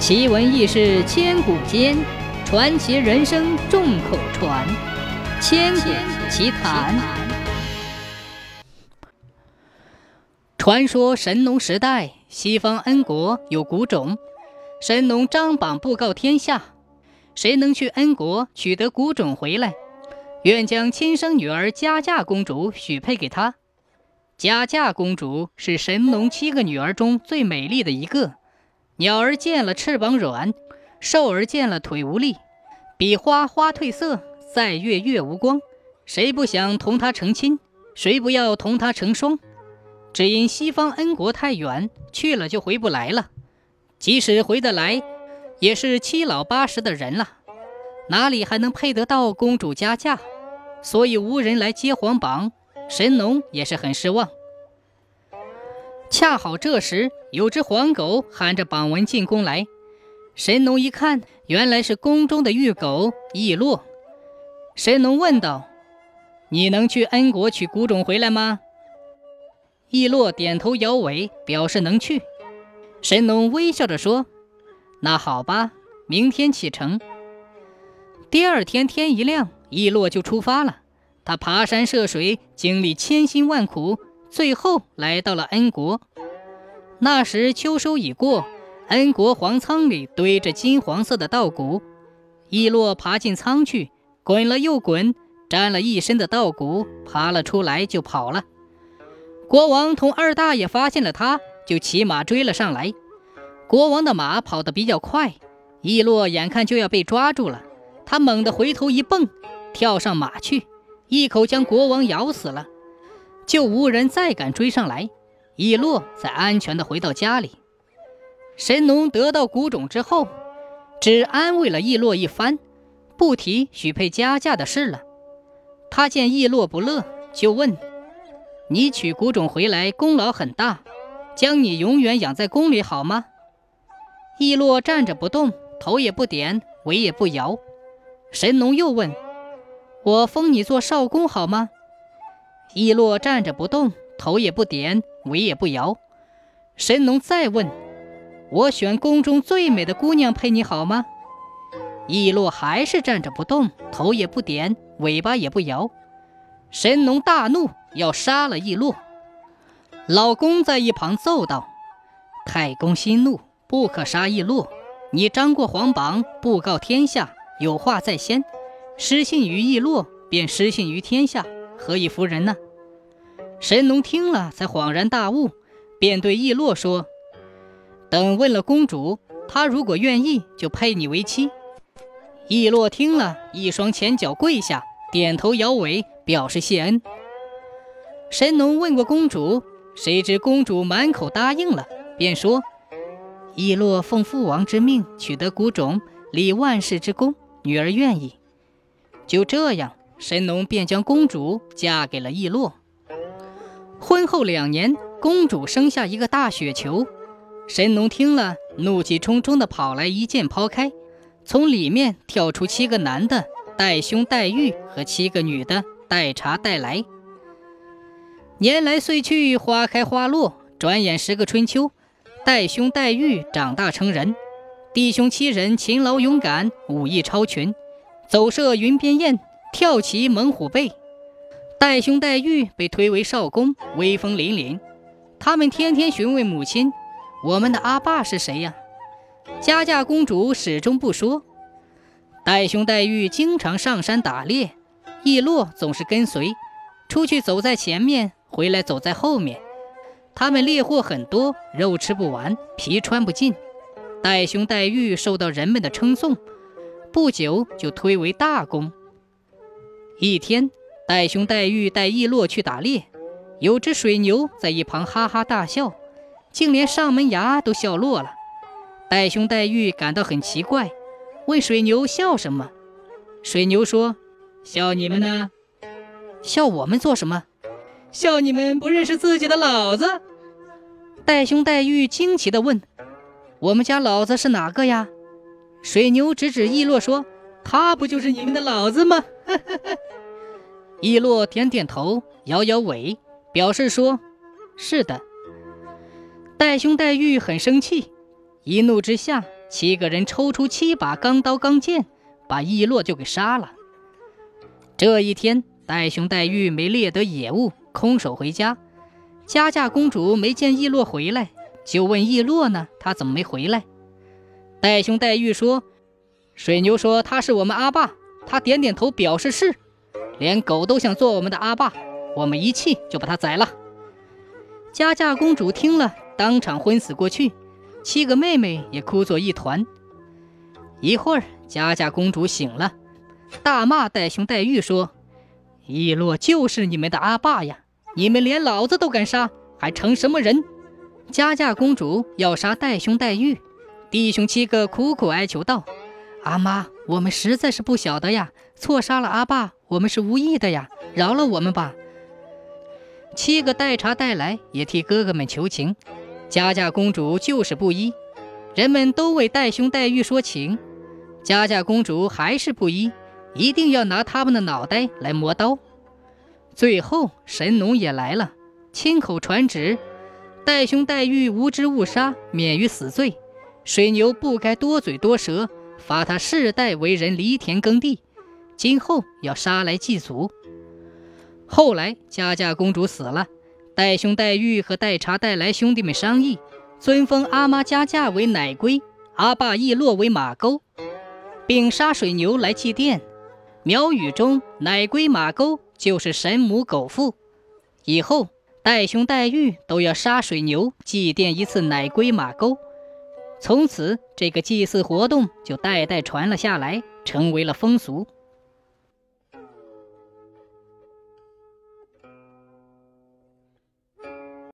奇闻异事千古间，传奇人生众口传。千古奇谈。传说神农时代，西方恩国有古种，神农张榜布告天下：谁能去恩国取得古种回来，愿将亲生女儿佳嫁公主许配给他。佳嫁公主是神农七个女儿中最美丽的一个。鸟儿见了翅膀软，兽儿见了腿无力，比花花褪色，赛月月无光。谁不想同他成亲？谁不要同他成双？只因西方恩国太远，去了就回不来了。即使回得来，也是七老八十的人了，哪里还能配得到公主佳嫁？所以无人来接皇榜，神农也是很失望。恰好这时，有只黄狗喊着榜文进宫来。神农一看，原来是宫中的御狗羿落。神农问道：“你能去恩国取古种回来吗？”羿落点头摇尾，表示能去。神农微笑着说：“那好吧，明天启程。”第二天天一亮，羿落就出发了。他爬山涉水，经历千辛万苦。最后来到了恩国，那时秋收已过，恩国黄仓里堆着金黄色的稻谷。羿落爬进仓去，滚了又滚，沾了一身的稻谷，爬了出来就跑了。国王同二大爷发现了他，就骑马追了上来。国王的马跑得比较快，羿落眼看就要被抓住了，他猛地回头一蹦，跳上马去，一口将国王咬死了。就无人再敢追上来，羿落才安全的回到家里。神农得到谷种之后，只安慰了羿落一番，不提许配佳嫁的事了。他见羿落不乐，就问：“你取谷种回来，功劳很大，将你永远养在宫里好吗？”羿落站着不动，头也不点，尾也不摇。神农又问：“我封你做少公好吗？”羿落站着不动，头也不点，尾也不摇。神农再问：“我选宫中最美的姑娘配你好吗？”羿落还是站着不动，头也不点，尾巴也不摇。神农大怒，要杀了羿落。老公在一旁奏道：“太公息怒，不可杀羿落。你张过皇榜，布告天下，有话在先。失信于羿落，便失信于天下。”何以服人呢？神农听了，才恍然大悟，便对羿洛说：“等问了公主，她如果愿意，就配你为妻。”羿洛听了一双前脚跪下，点头摇尾，表示谢恩。神农问过公主，谁知公主满口答应了，便说：“羿洛奉父王之命取得谷种，立万世之功，女儿愿意。”就这样。神农便将公主嫁给了羿洛。婚后两年，公主生下一个大雪球。神农听了，怒气冲冲地跑来，一剑抛开，从里面跳出七个男的，带兄带玉和七个女的，带茶带来。年来岁去，花开花落，转眼十个春秋，带兄带玉长大成人。弟兄七人勤劳勇敢，武艺超群，走射云边雁。跳骑猛虎背，戴兄戴玉被推为少公，威风凛凛。他们天天询问母亲：“我们的阿爸是谁呀？”佳嫁公主始终不说。戴兄戴玉经常上山打猎，易落总是跟随，出去走在前面，回来走在后面。他们猎获很多，肉吃不完，皮穿不尽。戴兄戴玉受到人们的称颂，不久就推为大公。一天，戴兄戴玉带羿洛去打猎，有只水牛在一旁哈哈大笑，竟连上门牙都笑落了。戴兄戴玉感到很奇怪，问水牛笑什么？水牛说：“笑你们呢？笑我们做什么？笑你们不认识自己的老子。”戴兄戴玉惊奇地问：“我们家老子是哪个呀？”水牛指指羿洛说。他不就是你们的老子吗？羿落点点头，摇摇尾，表示说：“是的。”戴兄戴玉很生气，一怒之下七个人抽出七把钢刀钢剑，把羿洛就给杀了。这一天，戴兄戴玉没猎得野物，空手回家。佳佳公主没见羿洛回来，就问羿洛呢，他怎么没回来？戴兄戴玉说：“水牛说他是我们阿爸，他点点头表示是。连狗都想做我们的阿爸，我们一气就把他宰了。”佳佳公主听了，当场昏死过去，七个妹妹也哭作一团。一会儿，佳佳公主醒了，大骂戴兄戴玉说：“易洛就是你们的阿爸呀！你们连老子都敢杀，还成什么人？”佳佳公主要杀戴兄戴玉，弟兄七个苦苦哀求道：“阿妈，我们实在是不晓得呀，错杀了阿爸，我们是无意的呀，饶了我们吧。”七个代茶带来也替哥哥们求情，佳佳公主就是不依，人们都为戴兄戴玉说情，佳佳公主还是不依，一定要拿他们的脑袋来磨刀。最后神农也来了，亲口传旨，戴兄戴玉无知误杀，免于死罪；水牛不该多嘴多舌，罚他世代为人犁田耕地，今后要杀来祭祖。后来，佳佳公主死了，戴兄戴玉和戴茶戴来兄弟们商议，尊封阿妈佳佳为奶龟，阿爸易洛为马沟，并杀水牛来祭奠。苗语中奶龟马沟就是神母狗父，以后戴兄戴玉都要杀水牛祭奠一次奶龟马沟。从此，这个祭祀活动就代代传了下来，成为了风俗。